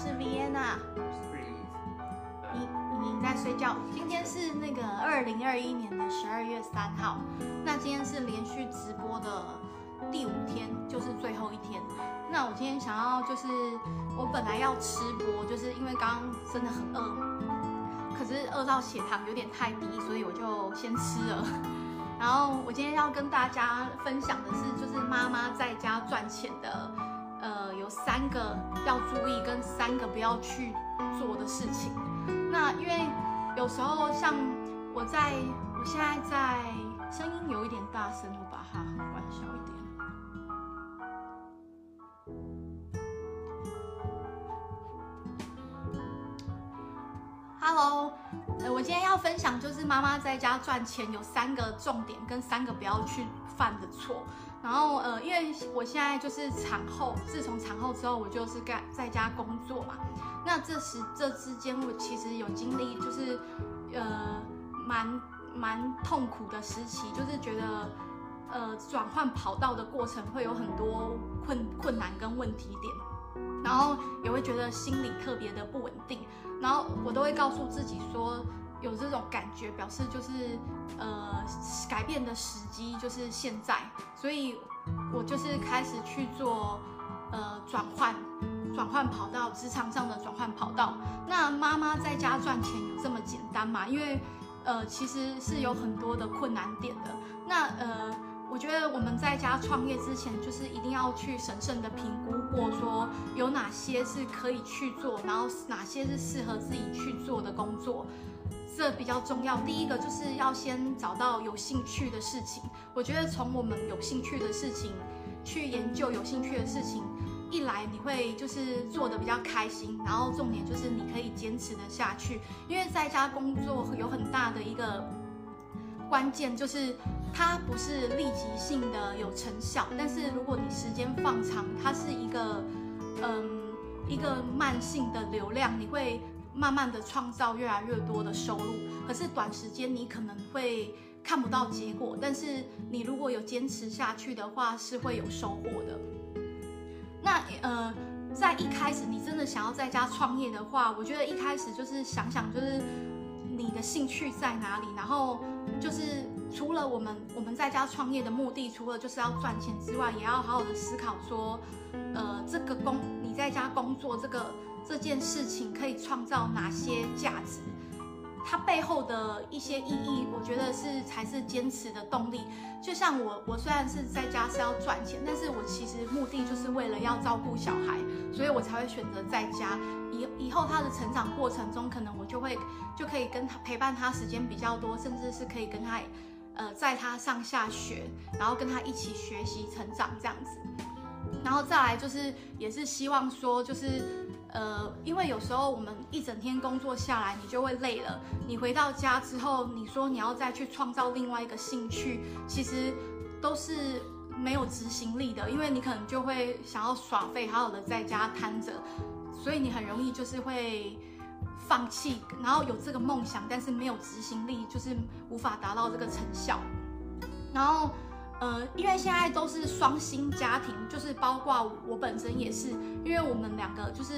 是 Vienna。你你在睡觉？今天是那个二零二一年的十二月三号，那今天是连续直播的第五天，就是最后一天。那我今天想要就是我本来要吃播，就是因为刚刚真的很饿，可是饿到血糖有点太低，所以我就先吃了。然后我今天要跟大家分享的是，就是妈妈在家赚钱的，三个要注意跟三个不要去做的事情。那因为有时候像我在，我现在在声音有一点大声，我把它关小一点。Hello，呃，我今天要分享就是妈妈在家赚钱有三个重点跟三个不要去犯的错。然后呃，因为我现在就是产后，自从产后之后，我就是干在家工作嘛。那这时这之间，我其实有经历，就是呃蛮蛮痛苦的时期，就是觉得呃转换跑道的过程会有很多困困难跟问题点，然后也会觉得心里特别的不稳定，然后我都会告诉自己说。有这种感觉，表示就是，呃，改变的时机就是现在，所以我就是开始去做，呃，转换，转换跑道，职场上的转换跑道。那妈妈在家赚钱有这么简单吗？因为，呃，其实是有很多的困难点的。那，呃，我觉得我们在家创业之前，就是一定要去审慎的评估过，说有哪些是可以去做，然后哪些是适合自己去做的工作。这比较重要。第一个就是要先找到有兴趣的事情。我觉得从我们有兴趣的事情去研究有兴趣的事情，一来你会就是做的比较开心，然后重点就是你可以坚持的下去。因为在家工作有很大的一个关键就是它不是立即性的有成效，但是如果你时间放长，它是一个嗯一个慢性的流量，你会。慢慢的创造越来越多的收入，可是短时间你可能会看不到结果，但是你如果有坚持下去的话，是会有收获的。那呃，在一开始你真的想要在家创业的话，我觉得一开始就是想想就是你的兴趣在哪里，然后就是除了我们我们在家创业的目的，除了就是要赚钱之外，也要好好的思考说，呃，这个工你在家工作这个。这件事情可以创造哪些价值？它背后的一些意义，我觉得是才是坚持的动力。就像我，我虽然是在家是要赚钱，但是我其实目的就是为了要照顾小孩，所以我才会选择在家。以以后他的成长过程中，可能我就会就可以跟他陪伴他时间比较多，甚至是可以跟他，呃，在他上下学，然后跟他一起学习成长这样子。然后再来就是，也是希望说就是。呃，因为有时候我们一整天工作下来，你就会累了。你回到家之后，你说你要再去创造另外一个兴趣，其实都是没有执行力的，因为你可能就会想要耍废，好好的在家瘫着，所以你很容易就是会放弃，然后有这个梦想，但是没有执行力，就是无法达到这个成效，然后。呃，因为现在都是双薪家庭，就是包括我本身也是，因为我们两个就是，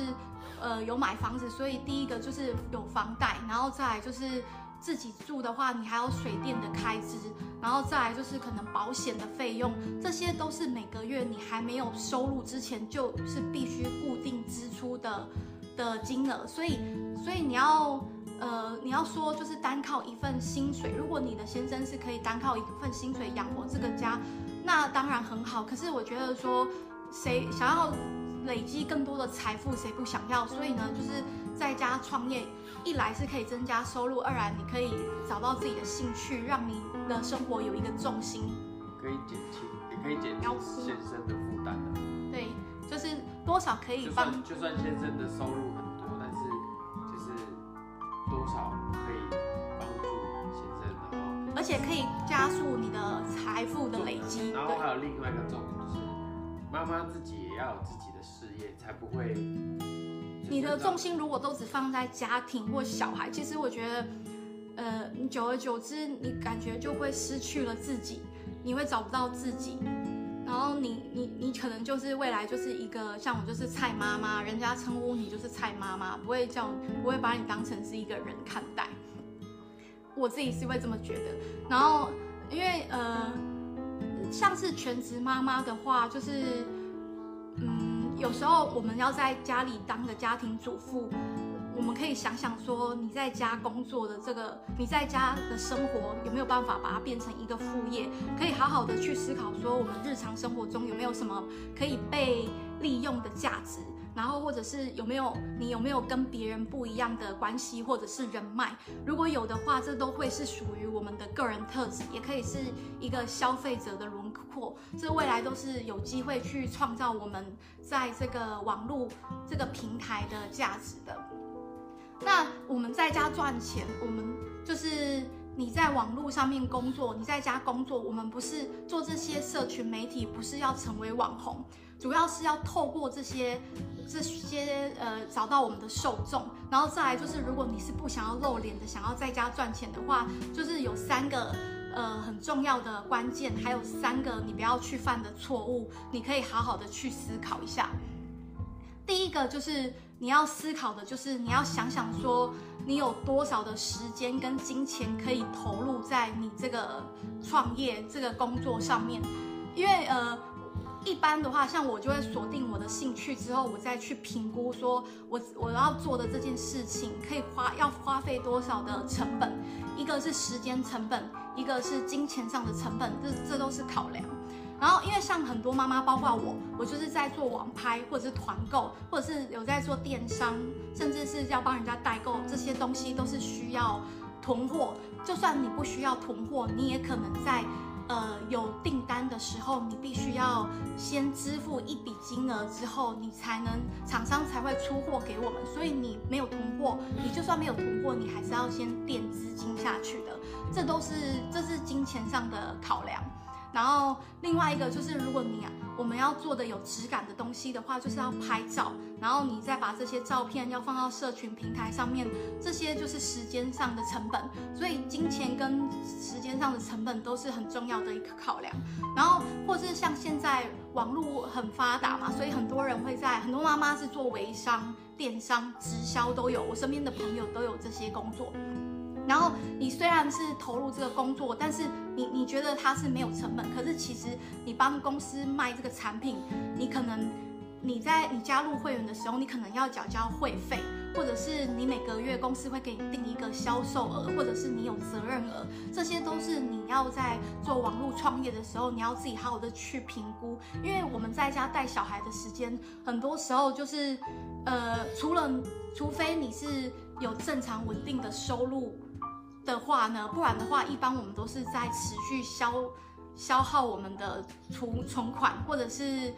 呃，有买房子，所以第一个就是有房贷，然后再来就是自己住的话，你还有水电的开支，然后再来就是可能保险的费用，这些都是每个月你还没有收入之前就是必须固定支出的的金额，所以，所以你要。呃，你要说就是单靠一份薪水，如果你的先生是可以单靠一份薪水养活这个家，那当然很好。可是我觉得说，谁想要累积更多的财富，谁不想要？所以呢，就是在家创业，一来是可以增加收入，二来你可以找到自己的兴趣，让你的生活有一个重心，可以减轻，也可以减轻先生的负担的。对，就是多少可以帮，就算先生的收入很。多少可以帮助先生，然后而且可以加速你的财富的累积。然后还有另外一个重点就是，妈妈自己也要有自己的事业，才不会。你的重心如果都只放在家庭或小孩，其实我觉得，呃，久而久之，你感觉就会失去了自己，你会找不到自己。然后你你你可能就是未来就是一个像我就是蔡妈妈，人家称呼你就是蔡妈妈，不会叫不会把你当成是一个人看待。我自己是会这么觉得。然后因为呃，像是全职妈妈的话，就是嗯，有时候我们要在家里当个家庭主妇。我们可以想想说，你在家工作的这个，你在家的生活有没有办法把它变成一个副业？可以好好的去思考说，我们日常生活中有没有什么可以被利用的价值？然后或者是有没有你有没有跟别人不一样的关系或者是人脉？如果有的话，这都会是属于我们的个人特质，也可以是一个消费者的轮廓。这未来都是有机会去创造我们在这个网络这个平台的价值的。那我们在家赚钱，我们就是你在网络上面工作，你在家工作，我们不是做这些社群媒体，不是要成为网红，主要是要透过这些这些呃找到我们的受众，然后再来就是如果你是不想要露脸的，想要在家赚钱的话，就是有三个呃很重要的关键，还有三个你不要去犯的错误，你可以好好的去思考一下。第一个就是你要思考的，就是你要想想说，你有多少的时间跟金钱可以投入在你这个创业这个工作上面，因为呃，一般的话，像我就会锁定我的兴趣之后，我再去评估说我我要做的这件事情可以花要花费多少的成本，一个是时间成本，一个是金钱上的成本，这这都是考量。然后，因为像很多妈妈，包括我，我就是在做网拍，或者是团购，或者是有在做电商，甚至是要帮人家代购，这些东西都是需要囤货。就算你不需要囤货，你也可能在呃有订单的时候，你必须要先支付一笔金额之后，你才能厂商才会出货给我们。所以你没有囤货，你就算没有囤货，你还是要先垫资金下去的。这都是这是金钱上的考量。然后另外一个就是，如果你啊，我们要做的有质感的东西的话，就是要拍照，然后你再把这些照片要放到社群平台上面，这些就是时间上的成本。所以金钱跟时间上的成本都是很重要的一个考量。然后或是像现在网络很发达嘛，所以很多人会在很多妈妈是做微商、电商、直销都有，我身边的朋友都有这些工作。然后你虽然是投入这个工作，但是你你觉得它是没有成本，可是其实你帮公司卖这个产品，你可能你在你加入会员的时候，你可能要缴交会费，或者是你每个月公司会给你定一个销售额，或者是你有责任额，这些都是你要在做网络创业的时候，你要自己好好的去评估。因为我们在家带小孩的时间，很多时候就是，呃，除了除非你是有正常稳定的收入。的话呢，不然的话，一般我们都是在持续消消耗我们的存存款，或者是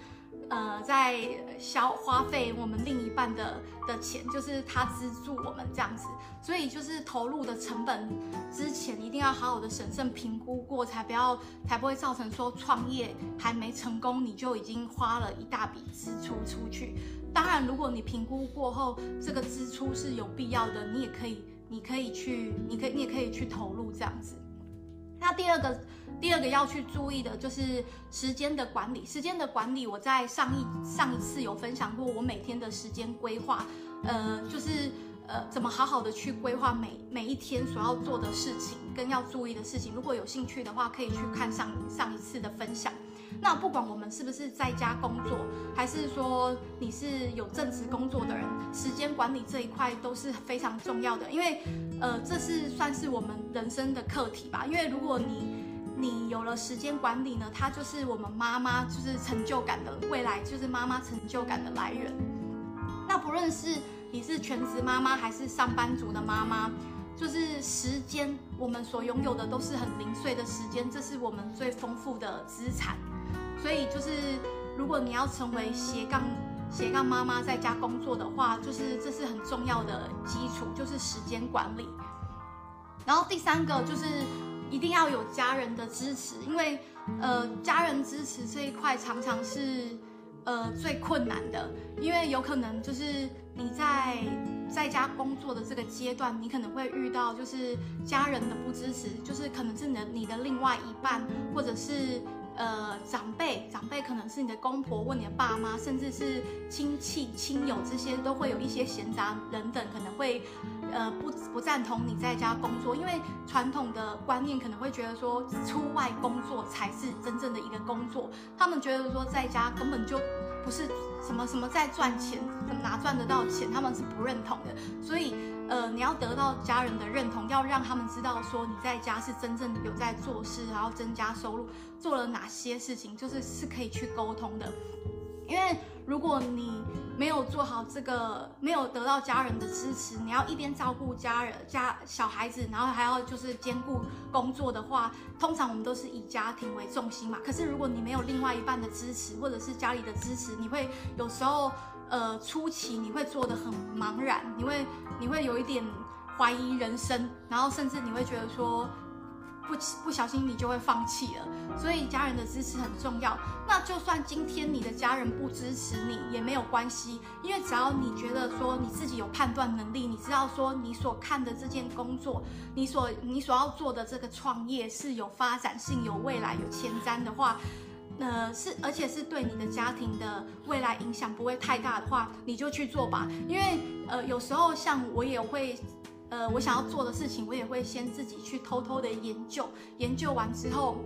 呃在消花费我们另一半的的钱，就是他资助我们这样子。所以就是投入的成本之前一定要好好的审慎评估过，才不要才不会造成说创业还没成功你就已经花了一大笔支出出去。当然，如果你评估过后这个支出是有必要的，你也可以。你可以去，你可以，你也可以去投入这样子。那第二个，第二个要去注意的就是时间的管理。时间的管理，我在上一上一次有分享过，我每天的时间规划，呃，就是呃，怎么好好的去规划每每一天所要做的事情跟要注意的事情。如果有兴趣的话，可以去看上上一次的分享。那不管我们是不是在家工作，还是说你是有正职工作的人，时间管理这一块都是非常重要的，因为，呃，这是算是我们人生的课题吧。因为如果你你有了时间管理呢，它就是我们妈妈就是成就感的未来，就是妈妈成就感的来源。那不论是你是全职妈妈还是上班族的妈妈，就是时间我们所拥有的都是很零碎的时间，这是我们最丰富的资产。所以就是，如果你要成为斜杠斜杠妈妈在家工作的话，就是这是很重要的基础，就是时间管理。然后第三个就是一定要有家人的支持，因为呃家人支持这一块常常是呃最困难的，因为有可能就是你在在家工作的这个阶段，你可能会遇到就是家人的不支持，就是可能是你的你的另外一半或者是。呃长辈，长辈可能是你的公婆或你的爸妈，甚至是亲戚亲友这些，都会有一些闲杂人等，可能会呃不不赞同你在家工作，因为传统的观念可能会觉得说出外工作才是真正的一个工作，他们觉得说在家根本就不是什么什么在赚钱，哪赚得到钱，他们是不认同的，所以。呃，你要得到家人的认同，要让他们知道说你在家是真正有在做事，然后增加收入，做了哪些事情，就是是可以去沟通的。因为如果你没有做好这个，没有得到家人的支持，你要一边照顾家人、家小孩子，然后还要就是兼顾工作的话，通常我们都是以家庭为重心嘛。可是如果你没有另外一半的支持，或者是家里的支持，你会有时候。呃，初期你会做的很茫然，你会你会有一点怀疑人生，然后甚至你会觉得说不不小心你就会放弃了。所以家人的支持很重要。那就算今天你的家人不支持你也没有关系，因为只要你觉得说你自己有判断能力，你知道说你所看的这件工作，你所你所要做的这个创业是有发展性、有未来、有前瞻的话。呃，是，而且是对你的家庭的未来影响不会太大的话，你就去做吧。因为呃，有时候像我也会，呃，我想要做的事情，我也会先自己去偷偷的研究，研究完之后，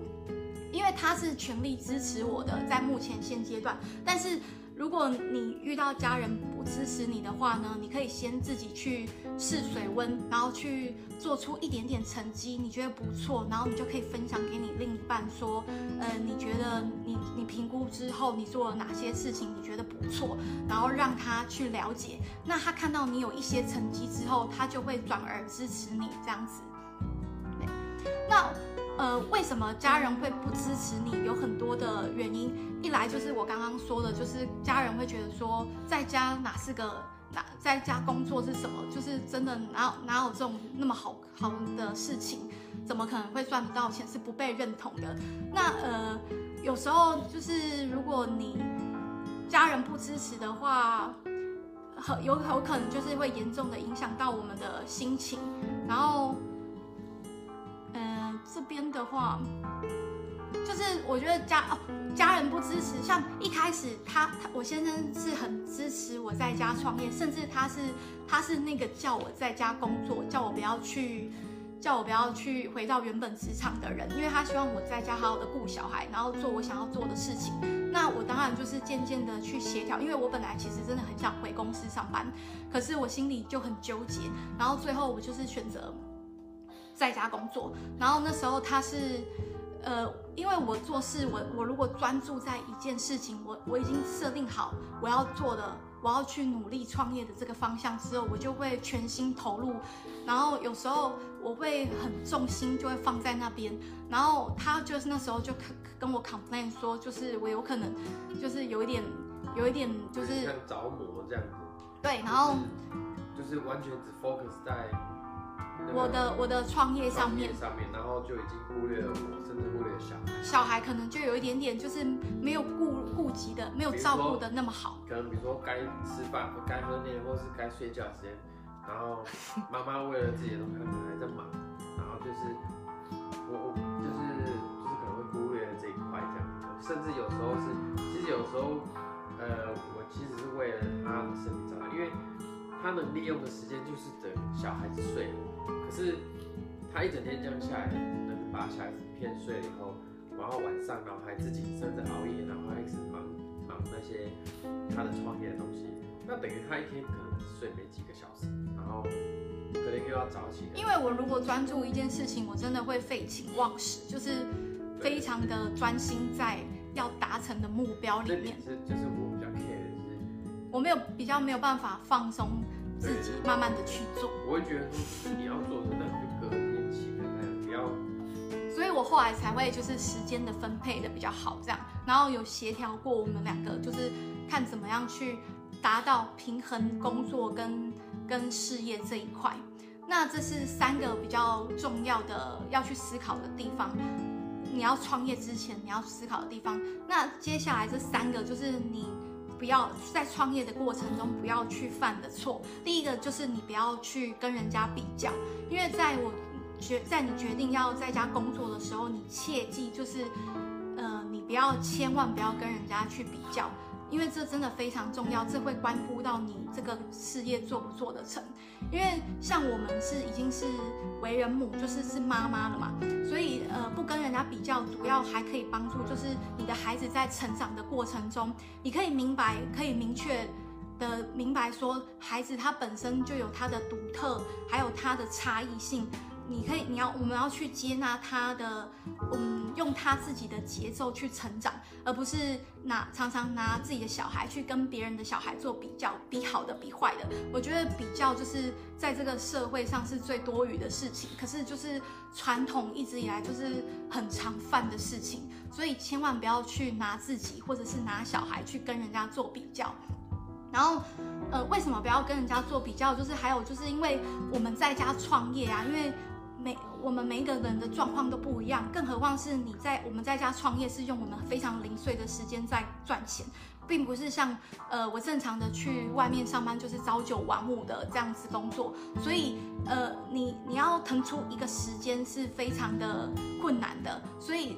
因为他是全力支持我的，在目前现阶段，但是。如果你遇到家人不支持你的话呢，你可以先自己去试水温，然后去做出一点点成绩，你觉得不错，然后你就可以分享给你另一半说，呃，你觉得你你评估之后你做了哪些事情，你觉得不错，然后让他去了解，那他看到你有一些成绩之后，他就会转而支持你这样子。那。呃，为什么家人会不支持你？有很多的原因。一来就是我刚刚说的，就是家人会觉得说，在家哪是个哪，在家工作是什么？就是真的哪有哪有这种那么好好的事情？怎么可能会赚得到钱？是不被认同的。那呃，有时候就是如果你家人不支持的话，很有有可能就是会严重的影响到我们的心情，然后。嗯这边的话，就是我觉得家哦家人不支持，像一开始他他我先生是很支持我在家创业，甚至他是他是那个叫我在家工作，叫我不要去叫我不要去回到原本职场的人，因为他希望我在家好好的顾小孩，然后做我想要做的事情。那我当然就是渐渐的去协调，因为我本来其实真的很想回公司上班，可是我心里就很纠结，然后最后我就是选择。在家工作，然后那时候他是，呃，因为我做事，我我如果专注在一件事情，我我已经设定好我要做的，我要去努力创业的这个方向之后，我就会全心投入，然后有时候我会很重心就会放在那边，然后他就是那时候就跟跟我 complain 说，就是我有可能就是有一点有一点就是着魔这样子，对，然后就是完全只 focus 在。我的我的创业上面，上面，然后就已经忽略了我，甚至忽略了小孩。小孩可能就有一点点，就是没有顾顾及的，没有照顾的那么好。可能比如说该吃饭或该喝奶，或是该睡觉时间，然后 妈妈为了自己的东西可能还在忙，然后就是我我就是就是可能会忽略了这一块这样，甚至有时候是，其实有时候呃我其实是为了他的身体着想，因为他能利用的时间就是等小孩子睡了。可是他一整天这样下来，能把小孩子骗睡了以后，然后晚上然后还自己甚至熬夜，然后还一直忙忙那些他的创业的东西，那等于他一天可能只睡没几个小时，然后可能又要早起。因为我如果专注一件事情，我真的会废寝忘食，就是非常的专心在要达成的目标里面。是就是我比较 care 的是，我没有比较没有办法放松。自己慢慢的去做，我会觉得说你要做的，那你就隔天起来，不要。所以我后来才会就是时间的分配的比较好，这样，然后有协调过我们两个，就是看怎么样去达到平衡工作跟跟事业这一块。那这是三个比较重要的要去思考的地方。你要创业之前你要思考的地方。那接下来这三个就是你。不要在创业的过程中不要去犯的错。第一个就是你不要去跟人家比较，因为在我决在你决定要在家工作的时候，你切记就是，呃，你不要千万不要跟人家去比较，因为这真的非常重要，这会关乎到你这个事业做不做的成。因为像我们是已经是为人母，就是是妈妈了嘛，所以呃不跟人家比较，主要还可以帮助就是你的孩子在成长的过程中，你可以明白，可以明确的明白说，孩子他本身就有他的独特，还有他的差异性。你可以，你要，我们要去接纳他的，嗯，用他自己的节奏去成长，而不是拿常常拿自己的小孩去跟别人的小孩做比较，比好的，比坏的。我觉得比较就是在这个社会上是最多余的事情，可是就是传统一直以来就是很常犯的事情，所以千万不要去拿自己或者是拿小孩去跟人家做比较。然后，呃，为什么不要跟人家做比较？就是还有就是因为我们在家创业啊，因为。每我们每一个人的状况都不一样，更何况是你在我们在家创业，是用我们非常零碎的时间在赚钱，并不是像呃我正常的去外面上班，就是朝九晚五的这样子工作。所以呃你你要腾出一个时间是非常的困难的，所以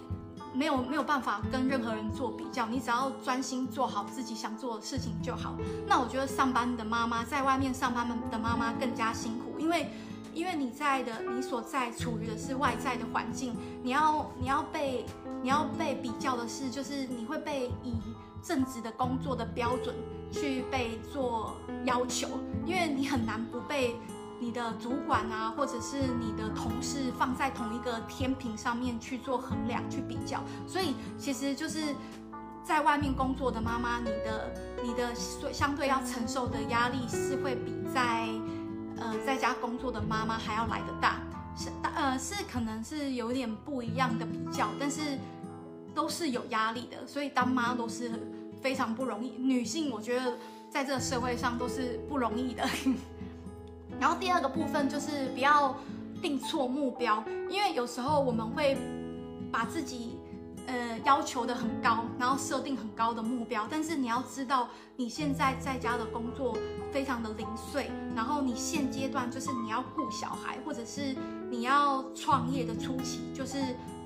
没有没有办法跟任何人做比较。你只要专心做好自己想做的事情就好。那我觉得上班的妈妈在外面上班的妈妈更加辛苦，因为。因为你在的，你所在处于的是外在的环境，你要你要被你要被比较的是，就是你会被以正职的工作的标准去被做要求，因为你很难不被你的主管啊，或者是你的同事放在同一个天平上面去做衡量去比较，所以其实就是在外面工作的妈妈，你的你的相对要承受的压力是会比在。呃，在家工作的妈妈还要来的大，是大呃是可能是有点不一样的比较，但是都是有压力的，所以当妈都是非常不容易。女性我觉得在这个社会上都是不容易的。然后第二个部分就是不要定错目标，因为有时候我们会把自己。呃，要求的很高，然后设定很高的目标，但是你要知道，你现在在家的工作非常的零碎，然后你现阶段就是你要顾小孩，或者是你要创业的初期，就是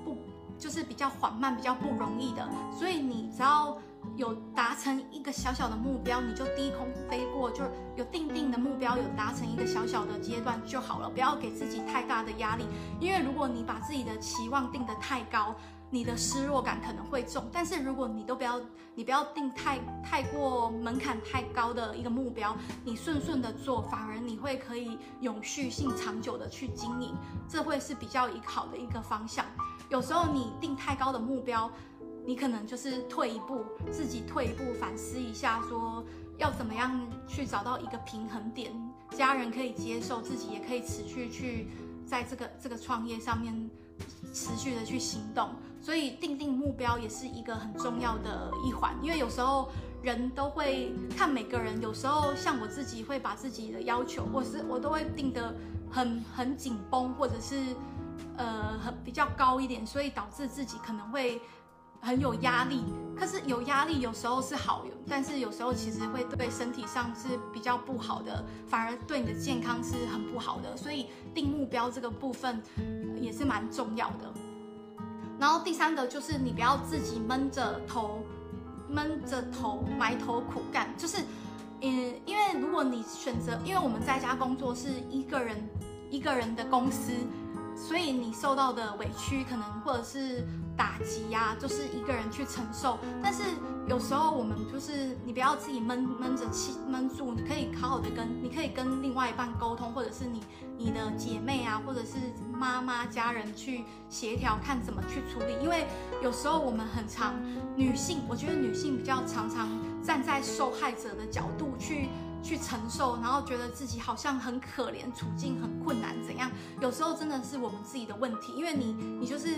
不就是比较缓慢、比较不容易的，所以你只要有达成一个小小的目标，你就低空飞过，就有定定的目标，有达成一个小小的阶段就好了，不要给自己太大的压力，因为如果你把自己的期望定得太高。你的失落感可能会重，但是如果你都不要，你不要定太太过门槛太高的一个目标，你顺顺的做，反而你会可以永续性长久的去经营，这会是比较一好的一个方向。有时候你定太高的目标，你可能就是退一步，自己退一步反思一下，说要怎么样去找到一个平衡点，家人可以接受，自己也可以持续去在这个这个创业上面。持续的去行动，所以定定目标也是一个很重要的一环。因为有时候人都会看每个人，有时候像我自己会把自己的要求，或是我都会定得很很紧绷，或者是呃很比较高一点，所以导致自己可能会。很有压力，可是有压力有时候是好，但是有时候其实会对身体上是比较不好的，反而对你的健康是很不好的。所以定目标这个部分也是蛮重要的。然后第三个就是你不要自己闷着头，闷着头埋头苦干，就是嗯，因为如果你选择，因为我们在家工作是一个人一个人的公司，所以你受到的委屈可能或者是。打击呀，就是一个人去承受。但是有时候我们就是你不要自己闷闷着气闷住，你可以好好的跟你可以跟另外一半沟通，或者是你你的姐妹啊，或者是妈妈家人去协调，看怎么去处理。因为有时候我们很常女性，我觉得女性比较常常站在受害者的角度去去承受，然后觉得自己好像很可怜，处境很困难怎样？有时候真的是我们自己的问题，因为你你就是。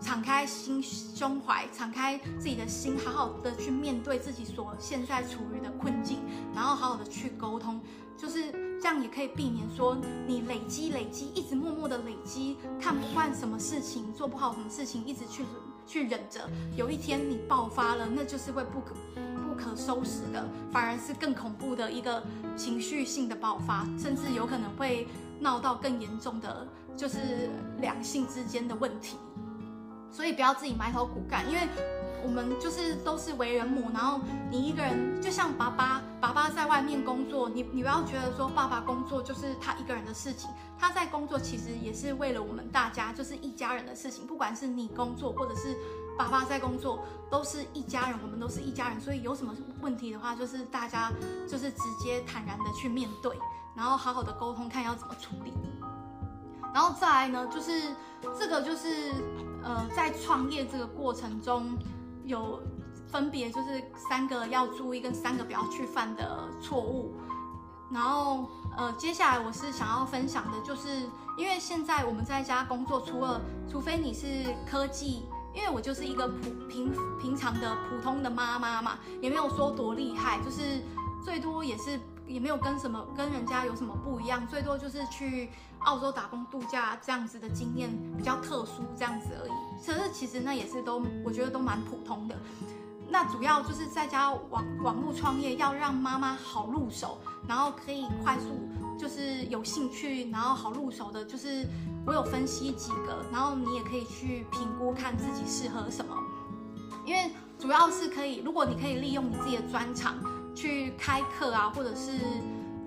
敞开心胸怀，敞开自己的心，好好的去面对自己所现在处于的困境，然后好好的去沟通，就是这样也可以避免说你累积累积，一直默默的累积，看不惯什么事情，做不好什么事情，一直去去忍着，有一天你爆发了，那就是会不可不可收拾的，反而是更恐怖的一个情绪性的爆发，甚至有可能会闹到更严重的，就是两性之间的问题。所以不要自己埋头苦干，因为我们就是都是为人母，然后你一个人就像爸爸，爸爸在外面工作，你你不要觉得说爸爸工作就是他一个人的事情，他在工作其实也是为了我们大家，就是一家人的事情。不管是你工作，或者是爸爸在工作，都是一家人，我们都是一家人。所以有什么问题的话，就是大家就是直接坦然的去面对，然后好好的沟通，看要怎么处理。然后再来呢，就是这个就是呃，在创业这个过程中，有分别就是三个要注意跟三个不要去犯的错误。然后呃，接下来我是想要分享的，就是因为现在我们在家工作，除了除非你是科技，因为我就是一个普平平常的普通的妈妈嘛，也没有说多厉害，就是最多也是。也没有跟什么跟人家有什么不一样，最多就是去澳洲打工度假这样子的经验比较特殊这样子而已。可是其实那也是都我觉得都蛮普通的。那主要就是在家网网络创业，要让妈妈好入手，然后可以快速就是有兴趣，然后好入手的，就是我有分析几个，然后你也可以去评估看自己适合什么。因为主要是可以，如果你可以利用你自己的专长。去开课啊，或者是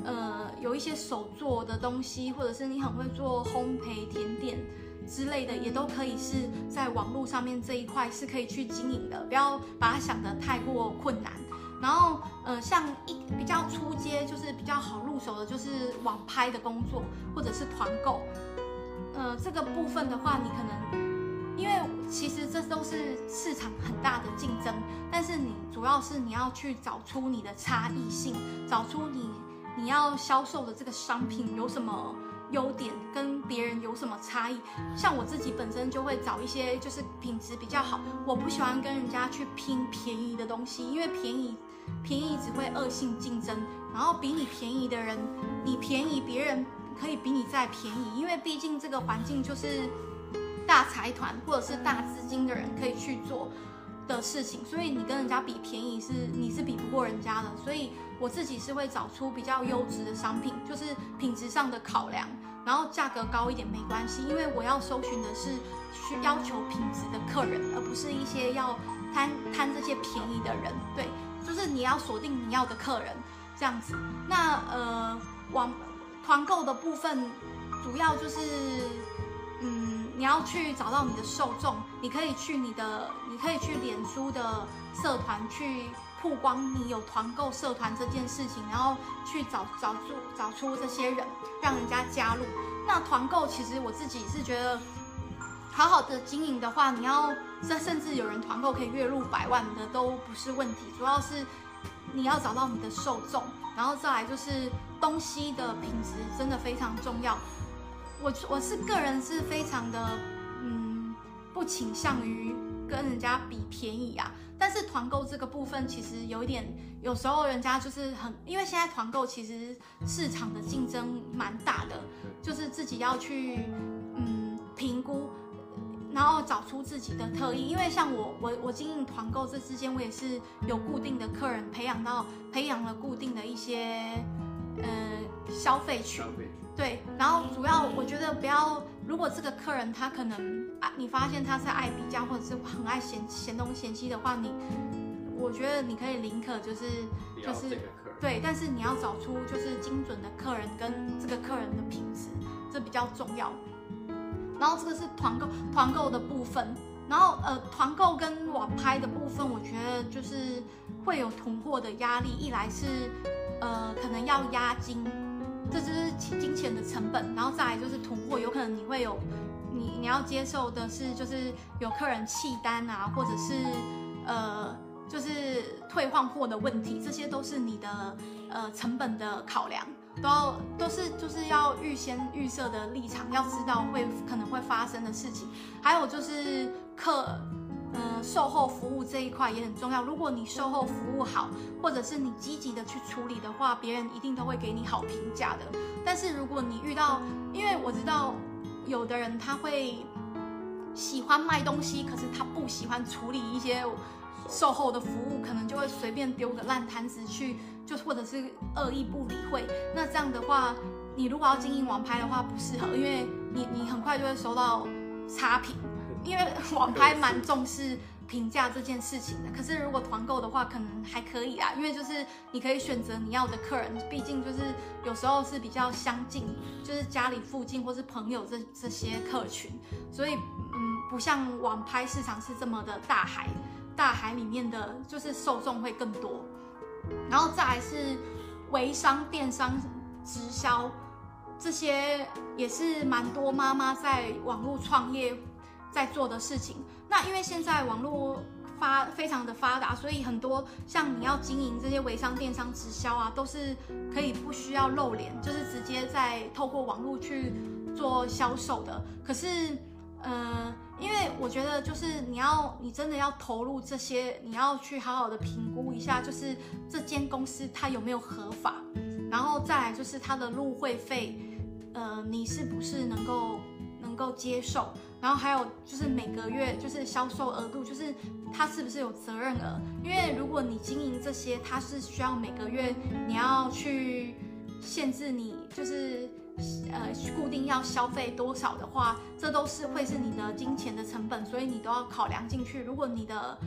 呃有一些手做的东西，或者是你很会做烘焙甜点之类的，也都可以是在网络上面这一块是可以去经营的，不要把它想得太过困难。然后呃像一比较出街，就是比较好入手的，就是网拍的工作或者是团购，呃这个部分的话，你可能。因为其实这都是市场很大的竞争，但是你主要是你要去找出你的差异性，找出你你要销售的这个商品有什么优点，跟别人有什么差异。像我自己本身就会找一些就是品质比较好，我不喜欢跟人家去拼便宜的东西，因为便宜便宜只会恶性竞争，然后比你便宜的人，你便宜别人可以比你再便宜，因为毕竟这个环境就是。大财团或者是大资金的人可以去做的事情，所以你跟人家比便宜是你是比不过人家的。所以我自己是会找出比较优质的商品，就是品质上的考量，然后价格高一点没关系，因为我要搜寻的是需要求品质的客人，而不是一些要贪贪这些便宜的人。对，就是你要锁定你要的客人这样子。那呃，网团购的部分主要就是嗯。你要去找到你的受众，你可以去你的，你可以去脸书的社团去曝光你有团购社团这件事情，然后去找找出找出这些人，让人家加入。那团购其实我自己是觉得，好好的经营的话，你要甚甚至有人团购可以月入百万的都不是问题，主要是你要找到你的受众，然后再来就是东西的品质真的非常重要。我我是个人是非常的，嗯，不倾向于跟人家比便宜啊。但是团购这个部分其实有一点，有时候人家就是很，因为现在团购其实市场的竞争蛮大的，就是自己要去嗯评估，然后找出自己的特异。因为像我我我经营团购这之间，我也是有固定的客人，培养到培养了固定的一些呃消费群。对，然后主要我觉得不要，如果这个客人他可能啊，你发现他是爱比较或者是很爱嫌嫌东嫌西的话，你我觉得你可以宁可就是就是对，但是你要找出就是精准的客人跟这个客人的品质，这比较重要。然后这个是团购团购的部分，然后呃团购跟网拍的部分，我觉得就是会有囤货的压力，一来是呃可能要押金。这就是金钱的成本，然后再来就是囤货，有可能你会有，你你要接受的是就是有客人弃单啊，或者是呃就是退换货的问题，这些都是你的呃成本的考量，都要都是就是要预先预设的立场，要知道会可能会发生的事情，还有就是客。嗯，售后服务这一块也很重要。如果你售后服务好，或者是你积极的去处理的话，别人一定都会给你好评价的。但是如果你遇到，因为我知道有的人他会喜欢卖东西，可是他不喜欢处理一些售后的服务，可能就会随便丢个烂摊子去，就或者是恶意不理会。那这样的话，你如果要经营网拍的话，不适合，因为你你很快就会收到差评。因为网拍蛮重视评价这件事情的。可是如果团购的话，可能还可以啊，因为就是你可以选择你要的客人，毕竟就是有时候是比较相近，就是家里附近或是朋友这这些客群，所以嗯，不像网拍市场是这么的大海，大海里面的就是受众会更多。然后再来是微商、电商、直销，这些也是蛮多妈妈在网络创业在做的事情。那因为现在网络发非常的发达，所以很多像你要经营这些微商、电商、直销啊，都是可以不需要露脸，就是直接在透过网络去做销售的。可是，呃，因为我觉得就是你要你真的要投入这些，你要去好好的评估一下，就是这间公司它有没有合法，然后再来就是它的入会费，呃，你是不是能够能够接受？然后还有就是每个月就是销售额度，就是它是不是有责任额？因为如果你经营这些，它是需要每个月你要去限制你，就是呃固定要消费多少的话，这都是会是你的金钱的成本，所以你都要考量进去。如果你的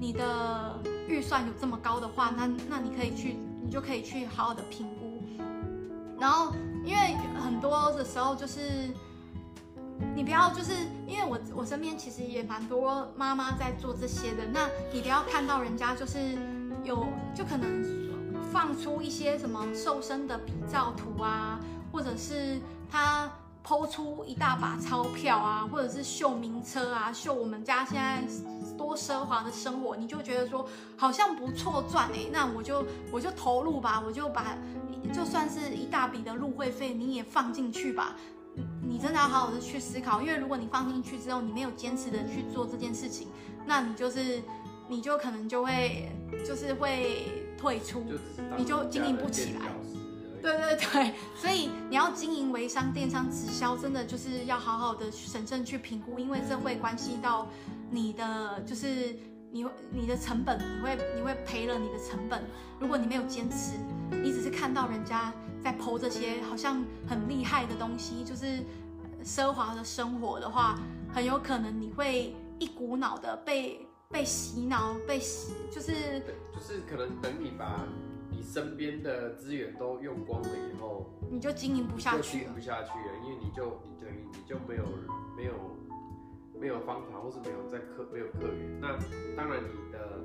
你的预算有这么高的话，那那你可以去，你就可以去好好的评估。然后因为很多的时候就是。你不要就是因为我我身边其实也蛮多妈妈在做这些的，那你不要看到人家就是有就可能放出一些什么瘦身的比照图啊，或者是他抛出一大把钞票啊，或者是秀名车啊，秀我们家现在多奢华的生活，你就觉得说好像不错赚哎，那我就我就投入吧，我就把就算是一大笔的入会费你也放进去吧。你真的要好好的去思考，因为如果你放进去之后，你没有坚持的去做这件事情，那你就是，你就可能就会，就是会退出，你就经营不起来。对对对，所以你要经营微商、电商、直销，真的就是要好好的审慎去评估，因为这会关系到你的，就是你你的成本，你会你会赔了你的成本。如果你没有坚持，你只是看到人家。在剖这些好像很厉害的东西，就是奢华的生活的话，很有可能你会一股脑的被被洗脑，被洗就是就是可能等你把你身边的资源都用光了以后，你就经营不下去，经营不下去了，因为你就你等于你就没有没有没有方法，或是没有在客没有客源，那当然你的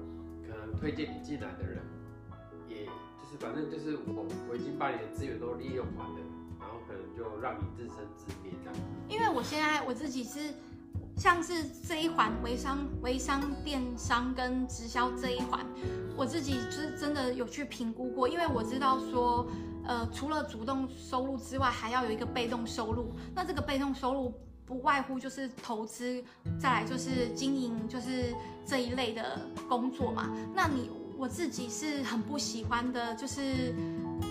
可能推荐你进来的人。是，反正就是我，我已经把你的资源都利用完了，然后可能就让你自生自灭这样。因为我现在我自己是，像是这一环微商、微商、电商跟直销这一环，我自己就是真的有去评估过，因为我知道说，呃，除了主动收入之外，还要有一个被动收入。那这个被动收入不外乎就是投资，再来就是经营，就是这一类的工作嘛。那你。我自己是很不喜欢的，就是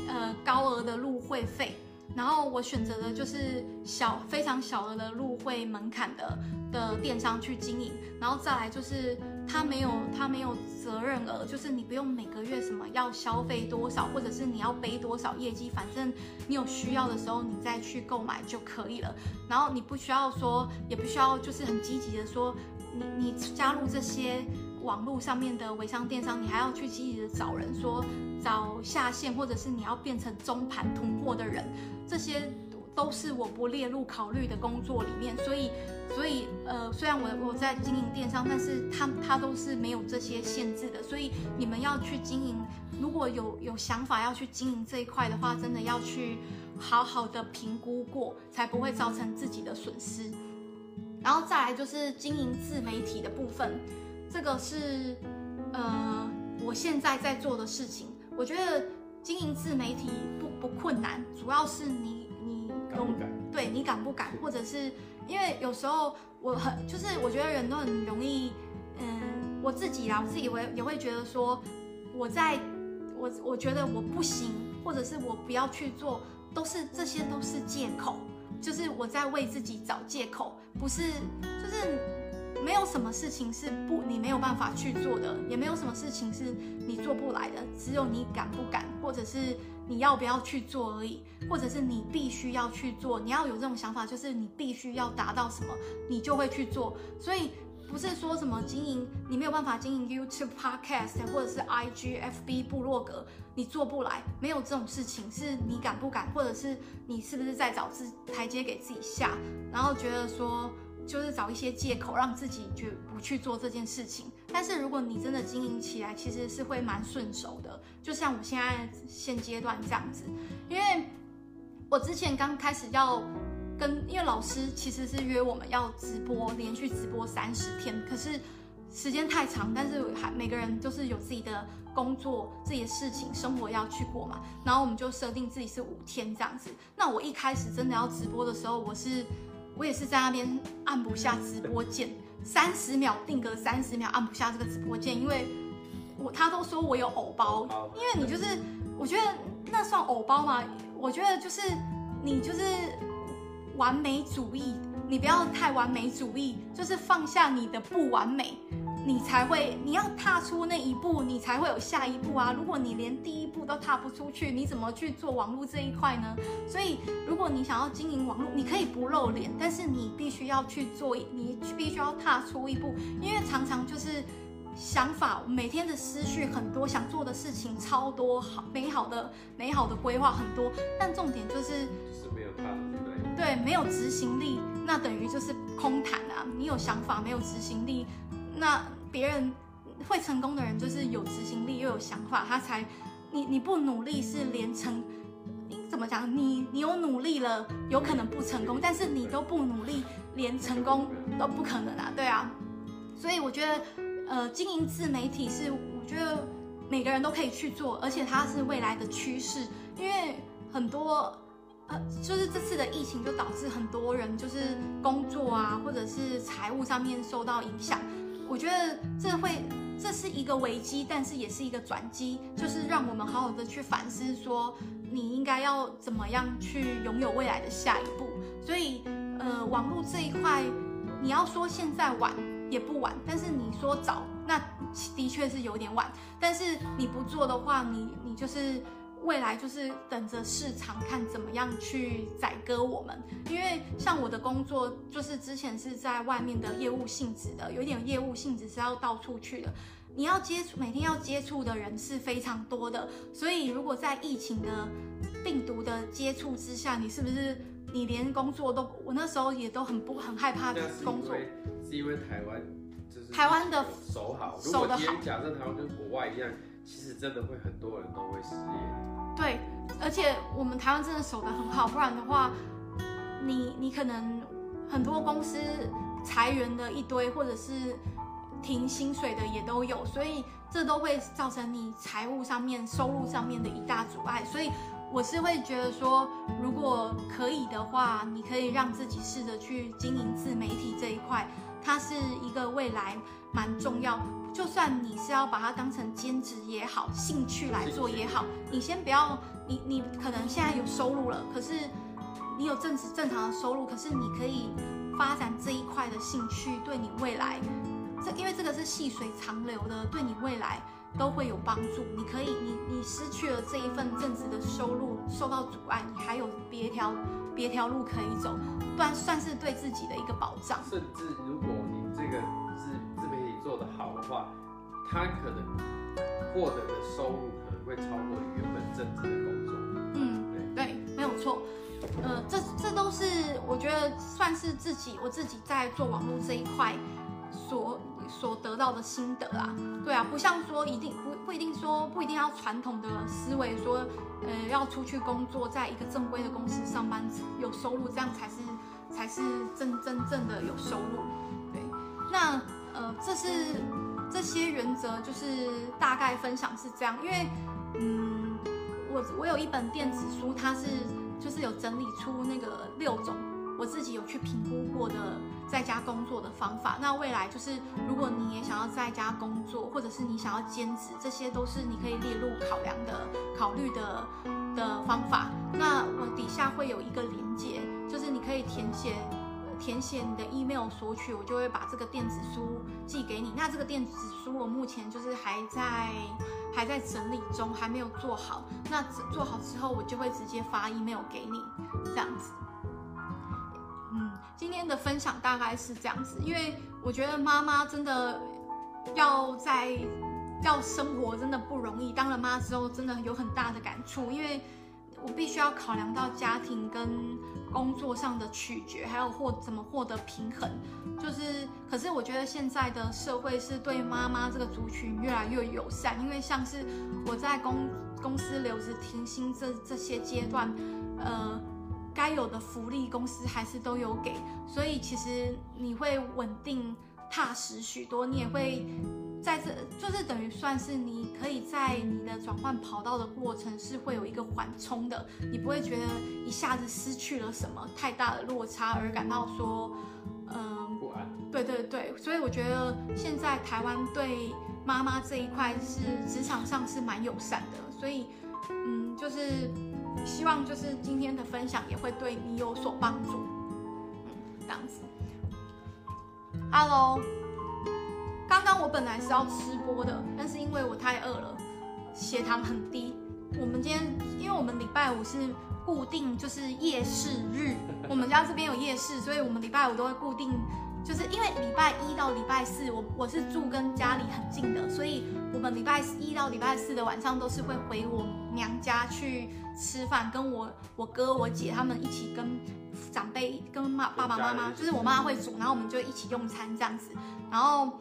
呃高额的入会费，然后我选择的就是小非常小额的入会门槛的的电商去经营，然后再来就是它没有它没有责任额，就是你不用每个月什么要消费多少，或者是你要背多少业绩，反正你有需要的时候你再去购买就可以了，然后你不需要说，也不需要就是很积极的说，你你加入这些。网络上面的微商、电商，你还要去积极的找人，说找下线，或者是你要变成中盘囤货的人，这些都是我不列入考虑的工作里面。所以，所以呃，虽然我我在经营电商，但是他他都是没有这些限制的。所以你们要去经营，如果有有想法要去经营这一块的话，真的要去好好的评估过，才不会造成自己的损失。然后再来就是经营自媒体的部分。这个是，呃，我现在在做的事情。我觉得经营自媒体不不困难，主要是你你敢不敢？对你敢不敢？或者是因为有时候我很就是我觉得人都很容易，嗯，我自己啦，我自己会也会觉得说，我在我我觉得我不行，或者是我不要去做，都是这些都是借口，就是我在为自己找借口，不是就是。没有什么事情是不你没有办法去做的，也没有什么事情是你做不来的，只有你敢不敢，或者是你要不要去做而已，或者是你必须要去做，你要有这种想法，就是你必须要达到什么，你就会去做。所以不是说什么经营你没有办法经营 YouTube、Podcast 或者是 IG、FB 部落格，你做不来，没有这种事情，是你敢不敢，或者是你是不是在找自台阶给自己下，然后觉得说就是找一些借口让自己就不去做这件事情。但是如果你真的经营起来，其实是会蛮顺手的，就像我现在现阶段这样子，因为我之前刚开始要。跟因为老师其实是约我们要直播，连续直播三十天，可是时间太长，但是还每个人都是有自己的工作、自己的事情、生活要去过嘛，然后我们就设定自己是五天这样子。那我一开始真的要直播的时候，我是我也是在那边按不下直播键，三十秒定格三十秒按不下这个直播键，因为我他都说我有偶包，因为你就是我觉得那算偶包吗？我觉得就是你就是。完美主义，你不要太完美主义，就是放下你的不完美，你才会，你要踏出那一步，你才会有下一步啊！如果你连第一步都踏不出去，你怎么去做网络这一块呢？所以，如果你想要经营网络，你可以不露脸，但是你必须要去做，你必须要踏出一步，因为常常就是想法，每天的思绪很多，想做的事情超多，好美好的美好的规划很多，但重点就是是没有。对，没有执行力，那等于就是空谈啊！你有想法，没有执行力，那别人会成功的人就是有执行力又有想法，他才你你不努力是连成，怎么讲？你你有努力了，有可能不成功，但是你都不努力，连成功都不可能啊！对啊，所以我觉得，呃，经营自媒体是我觉得每个人都可以去做，而且它是未来的趋势，因为很多。呃，就是这次的疫情就导致很多人就是工作啊，或者是财务上面受到影响。我觉得这会这是一个危机，但是也是一个转机，就是让我们好好的去反思，说你应该要怎么样去拥有未来的下一步。所以，呃，网络这一块，你要说现在晚也不晚，但是你说早，那的确是有点晚。但是你不做的话，你你就是。未来就是等着市场看怎么样去宰割我们，因为像我的工作就是之前是在外面的业务性质的，有一点业务性质是要到处去的，你要接触每天要接触的人是非常多的，所以如果在疫情的病毒的接触之下，你是不是你连工作都我那时候也都很不很害怕工作，是因为台湾就是台湾的守好，守的好，假设台湾跟国外一样。其实真的会很多人都会失业。对，而且我们台湾真的守得很好，不然的话，你你可能很多公司裁员的一堆，或者是停薪水的也都有，所以这都会造成你财务上面、收入上面的一大阻碍。所以我是会觉得说，如果可以的话，你可以让自己试着去经营自媒体这一块，它是一个未来蛮重要。就算你是要把它当成兼职也好，兴趣来做也好，你先不要，你你可能现在有收入了，可是你有正正常的收入，可是你可以发展这一块的兴趣，对你未来，这因为这个是细水长流的，对你未来都会有帮助。你可以，你你失去了这一份正职的收入，受到阻碍，你还有别条别条路可以走，算算是对自己的一个保障。甚至如果话，他可能获得的收入可能会超过原本正职的工作。嗯，对对，没有错。呃，这这都是我觉得算是自己我自己在做网络这一块所所得到的心得啊。对啊，不像说一定不不一定说不一定要传统的思维说，呃，要出去工作，在一个正规的公司上班有收入，这样才是才是真真正的有收入。对，那呃，这是。这些原则就是大概分享是这样，因为，嗯，我我有一本电子书，它是就是有整理出那个六种我自己有去评估过的在家工作的方法。那未来就是如果你也想要在家工作，或者是你想要兼职，这些都是你可以列入考量的、考虑的的方法。那我底下会有一个连接，就是你可以填写。填写你的 email 索取，我就会把这个电子书寄给你。那这个电子书我目前就是还在还在整理中，还没有做好。那做好之后，我就会直接发 email 给你，这样子。嗯，今天的分享大概是这样子，因为我觉得妈妈真的要在要生活真的不容易，当了妈之后真的有很大的感触，因为我必须要考量到家庭跟工作上的取决，还有获怎么获得平衡。就是，可是我觉得现在的社会是对妈妈这个族群越来越友善，因为像是我在公公司留职停薪这这些阶段，呃。该有的福利公司还是都有给，所以其实你会稳定踏实许多，你也会在这就是等于算是你可以在你的转换跑道的过程是会有一个缓冲的，你不会觉得一下子失去了什么太大的落差而感到说，嗯，不安。对对对，所以我觉得现在台湾对妈妈这一块是职场上是蛮友善的，所以嗯，就是。希望就是今天的分享也会对你有所帮助，嗯，这样子。Hello，刚刚我本来是要吃播的，但是因为我太饿了，血糖很低。我们今天因为我们礼拜五是固定就是夜市日，我们家这边有夜市，所以我们礼拜五都会固定。就是因为礼拜一到礼拜四，我我是住跟家里很近的，所以我们礼拜一到礼拜四的晚上都是会回我娘家去吃饭，跟我我哥我姐他们一起跟长辈跟妈爸爸妈妈，就是我妈会煮，然后我们就一起用餐这样子。然后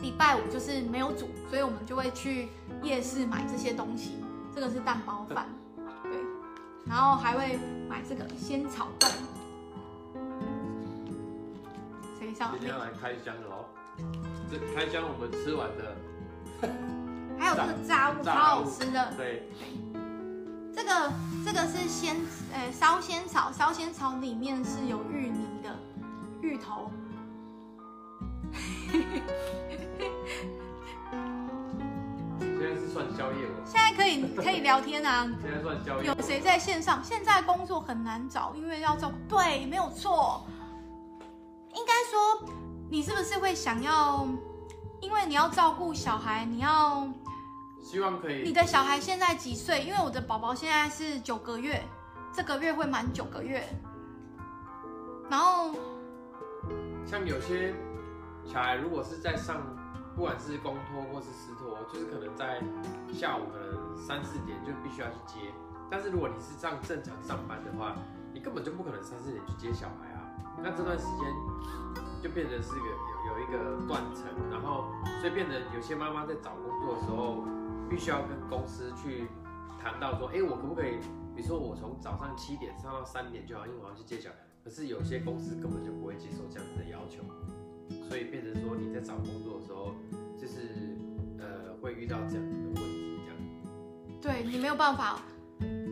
礼拜五就是没有煮，所以我们就会去夜市买这些东西。这个是蛋包饭，对，然后还会买这个仙草冻。今天要来开箱了哦！这开箱我们吃完的，还有这个炸物超好吃的。对，这个这个是鲜呃烧仙草，烧仙草里面是有芋泥的芋头。现在是算宵夜吗？现在可以可以聊天啊！现在算宵夜。有谁在线上？现在工作很难找，因为要做对，没有错。应该说，你是不是会想要？因为你要照顾小孩，你要希望可以。你的小孩现在几岁？因为我的宝宝现在是九个月，这个月会满九个月。然后，像有些小孩如果是在上，不管是公托或是私托，就是可能在下午可能三四点就必须要去接。但是如果你是这样正常上班的话，你根本就不可能三四点去接小孩啊。那这段时间就变成是一个有有一个断层，然后所以变得有些妈妈在找工作的时候，必须要跟公司去谈到说，哎，我可不可以，比如说我从早上七点上到三点就好，因为我要去接小孩。可是有些公司根本就不会接受这样子的要求，所以变成说你在找工作的时候，就是呃会遇到这样的问题，这样。对你没有办法。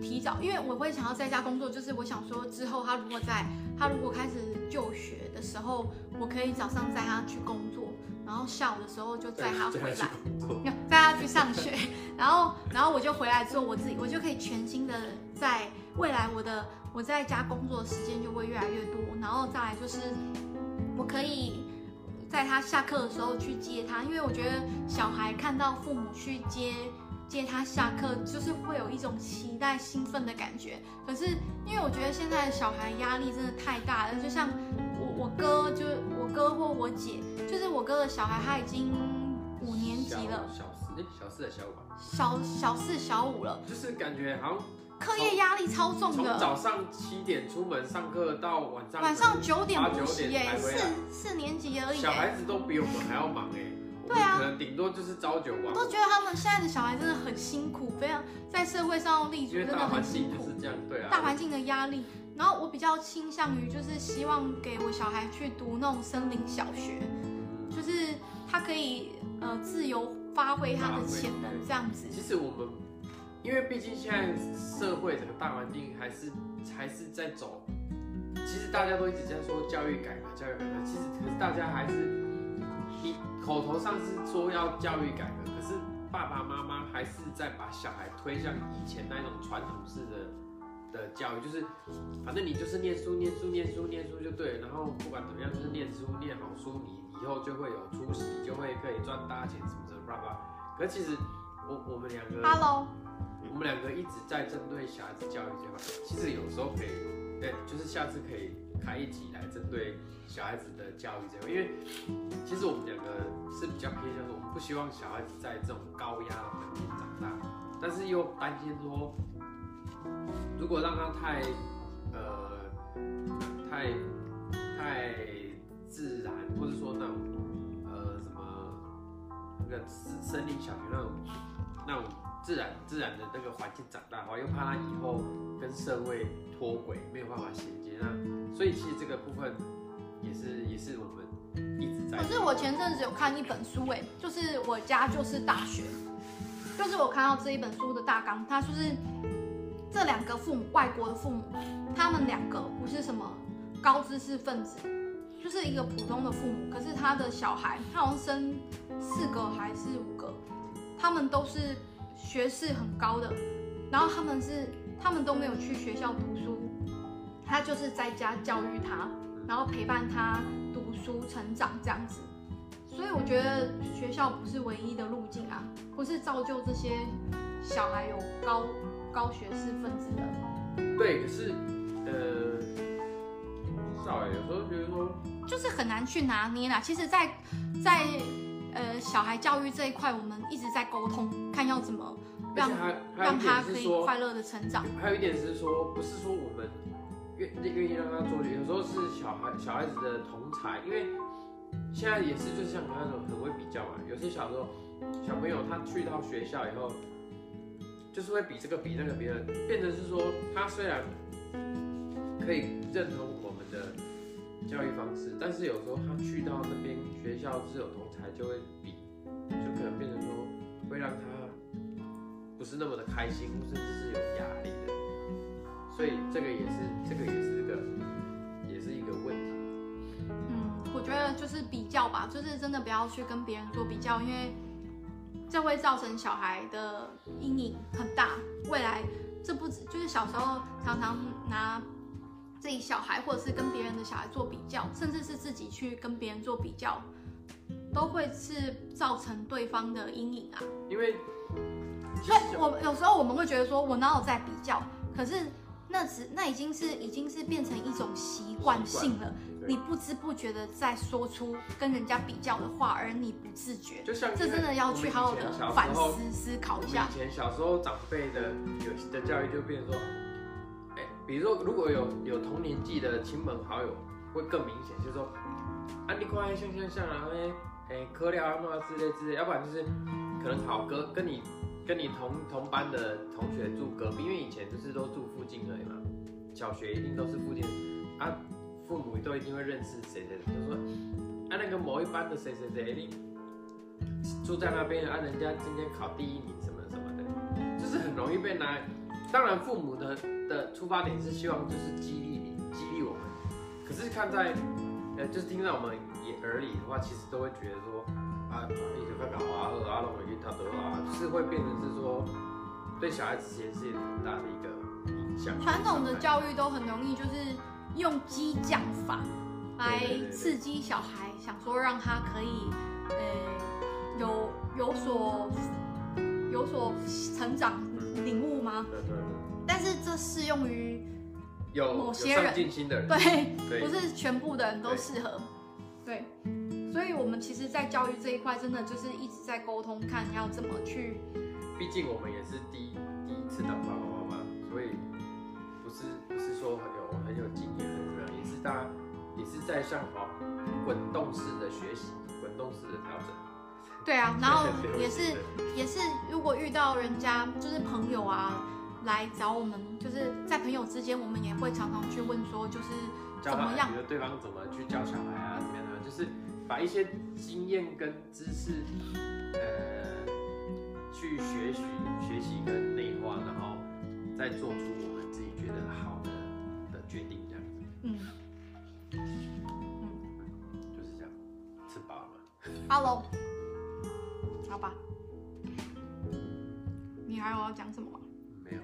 提早，因为我会想要在家工作，就是我想说之后他如果在他如果开始就学的时候，我可以早上载他去工作，然后下午的时候就载他回来，带他去上学，然后然后我就回来之后，我自己我就可以全心的在未来我的我在家工作的时间就会越来越多，然后再来就是我可以在他下课的时候去接他，因为我觉得小孩看到父母去接。接他下课就是会有一种期待、兴奋的感觉。可是因为我觉得现在的小孩压力真的太大了，就像我我哥，就是我哥或我姐，就是我哥的小孩，他已经五年级了，小四哎，小四还小五吧？小小四小五了，就是感觉好像课业压力超重的。从早上七点出门上课到晚上晚上九点补习耶，四四年级而已。小孩子都比我们还要忙哎。对啊，可能顶多就是朝九晚。我都觉得他们现在的小孩真的很辛苦，非常在社会上立足，真的很辛苦。是这样，对啊。大环境的压力，然后我比较倾向于就是希望给我小孩去读那种森林小学，就是他可以呃自由发挥他的潜能这样子。其实我们，因为毕竟现在社会整个大环境还是还是在走，其实大家都一直在说教育改革，教育改革，其实可是大家还是。你口头上是说要教育改革，可是爸爸妈妈还是在把小孩推向以前那种传统式的的教育，就是反正你就是念书、念书、念书、念书就对，然后不管怎么样就是念书、念好书，你以后就会有出息，就会可以赚大钱什么的，爸爸。可其实我我们两个，Hello，我们两个一直在针对小孩子教育这块，其实有时候可以，对，就是下次可以开一集来针对小孩子的教育这块，因为其实我们两个是比较偏向说，我们不希望小孩子在这种高压的环境长大，但是又担心说，如果让他太呃太太自然，或者说那种呃什么那个森林小学那种那种自然自然的那个环境长大的话，又怕他以后跟社会脱轨，没有办法衔接那，所以其实这个部分也是也是我们一直在可。是我前阵子有看一本书，哎，就是我家就是大学，就是我看到这一本书的大纲，它就是这两个父母，外国的父母，他们两个不是什么高知识分子，就是一个普通的父母，可是他的小孩，他好像生四个还是五个，他们都是学识很高的，然后他们是他们都没有去学校读书，他就是在家教育他，然后陪伴他读书成长这样子。所以我觉得学校不是唯一的路径啊，不是造就这些小孩有高高学识分子的，对，可是呃，不知道哎，有时候觉得说，就是很难去拿捏啦。其实在，在呃小孩教育这一块，我们一直在沟通，看要怎么让而且还还有让他可以快乐的成长。还有一点是说，不是说我们愿愿意让他做，有时候是小孩小孩子的同才，因为现在也是就是像刚才那种很会比较嘛，有些小时候小朋友他去到学校以后，就是会比这个比那个比那个，变成是说他虽然可以认同教育方式，但是有时候他去到那边学校是有同才就会比，就可能变成说会让他不是那么的开心，甚至是有压力的。所以这个也是这个也是个也是一个问题。嗯，我觉得就是比较吧，就是真的不要去跟别人做比较，因为这会造成小孩的阴影很大。未来这不止就是小时候常常拿自己小孩或者是跟别人的小孩做比较，甚至是自己去跟别人做比较，都会是造成对方的阴影啊。因为其所以我有时候我们会觉得说，我哪有在比较？可是那只那已经是已经是变成一种习惯性了，你不知不觉的在说出跟人家比较的话，而你不自觉，就像这真的要去好好的反思思考一下以。前小时候长辈的有的教育就变成说，哎、比如说如果有有同年纪的亲朋好友，会更明显，就是说，啊，你快像像像啊，哎、哎，科料啊嘛之类之类，要不然就是可能好哥跟你跟你同同班的同学住隔壁，因为以前就是都住附近而已嘛，小学一定都是附近啊，父母都一定会认识谁谁，就说啊那个某一班的谁谁谁，你住在那边啊，人家今天考第一名什么什么的，就是很容易被拿。当然，父母的的出发点是希望就是激励你，激励我们。可是看在呃，就是听在我们耳里的话，其实都会觉得说啊，你就快搞啊，二啊，弄回去他得啊，是会变成是说对小孩子其实是有很大的一个影响。传统的教育都很容易就是用激将法来刺激小孩，想说让他可以呃有有所有所成长领悟吗？对对对，但是这适用于有有某些人心的人，对，不是全部的人都适合。对，所以我们其实，在教育这一块，真的就是一直在沟通，看要怎么去。毕竟我们也是第一第一次当爸爸妈妈，所以不是不是说很有很有经验还是怎么样，也是大家也是在像哦滚动式的学习，滚动式的调整。对啊，然后也是也是，如果遇到人家就是朋友啊来找我们，就是在朋友之间，我们也会常常去问说，就是，怎么样比如对方怎么去教小孩啊，怎么样的，就是把一些经验跟知识，呃，去学习学习跟内化，然后再做出我们自己觉得好的的决定，这样子嗯就是这样。吃饱了吗？，Hello，好吧，你还有要讲什么吗？没有。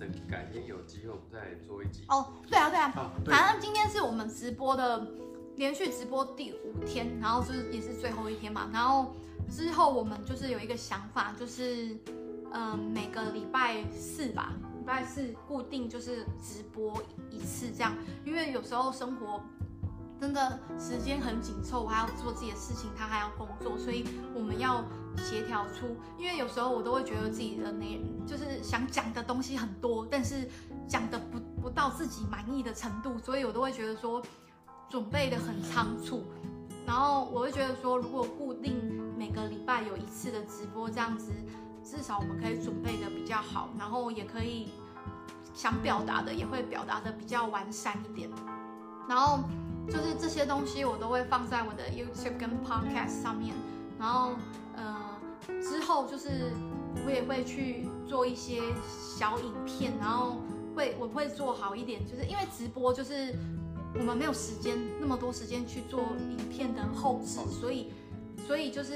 等改天有机会我们再来做一集。哦，对啊对啊，反正今天是我们直播的连续直播第五天，然后就是也是最后一天嘛。然后之后我们就是有一个想法，就是嗯、呃每个礼拜四吧，礼拜四固定就是直播一次这样，因为有时候生活真的时间很紧凑，我还要做自己的事情，他还要工作，所以我们要协调出。因为有时候我都会觉得自己的内就是想讲的东西很多，但是讲的不不到自己满意的程度，所以我都会觉得说准备的很仓促。然后我会觉得说，如果固定每个礼拜有一次的直播这样子，至少我们可以准备的比较好，然后也可以想表达的也会表达的比较完善一点。然后就是这些东西我都会放在我的 YouTube 跟 Podcast 上面。然后呃之后就是我也会去做一些小影片，然后会我会做好一点，就是因为直播就是我们没有时间那么多时间去做影片的后置，所以所以就是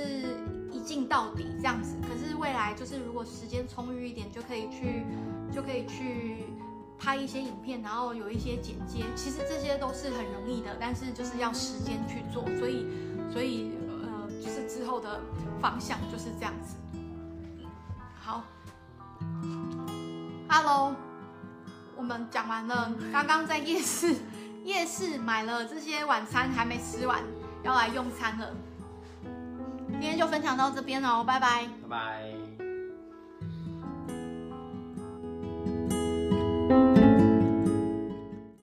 一镜到底这样子。可是未来就是如果时间充裕一点，就可以去就可以去拍一些影片，然后有一些剪接，其实这些都是很容易的，但是就是要时间去做，所以所以呃就是之后的方向就是这样子。好，Hello，我们讲完了，刚刚在夜市 夜市买了这些晚餐还没吃完，要来用餐了。今天就分享到这边哦，拜拜。拜拜。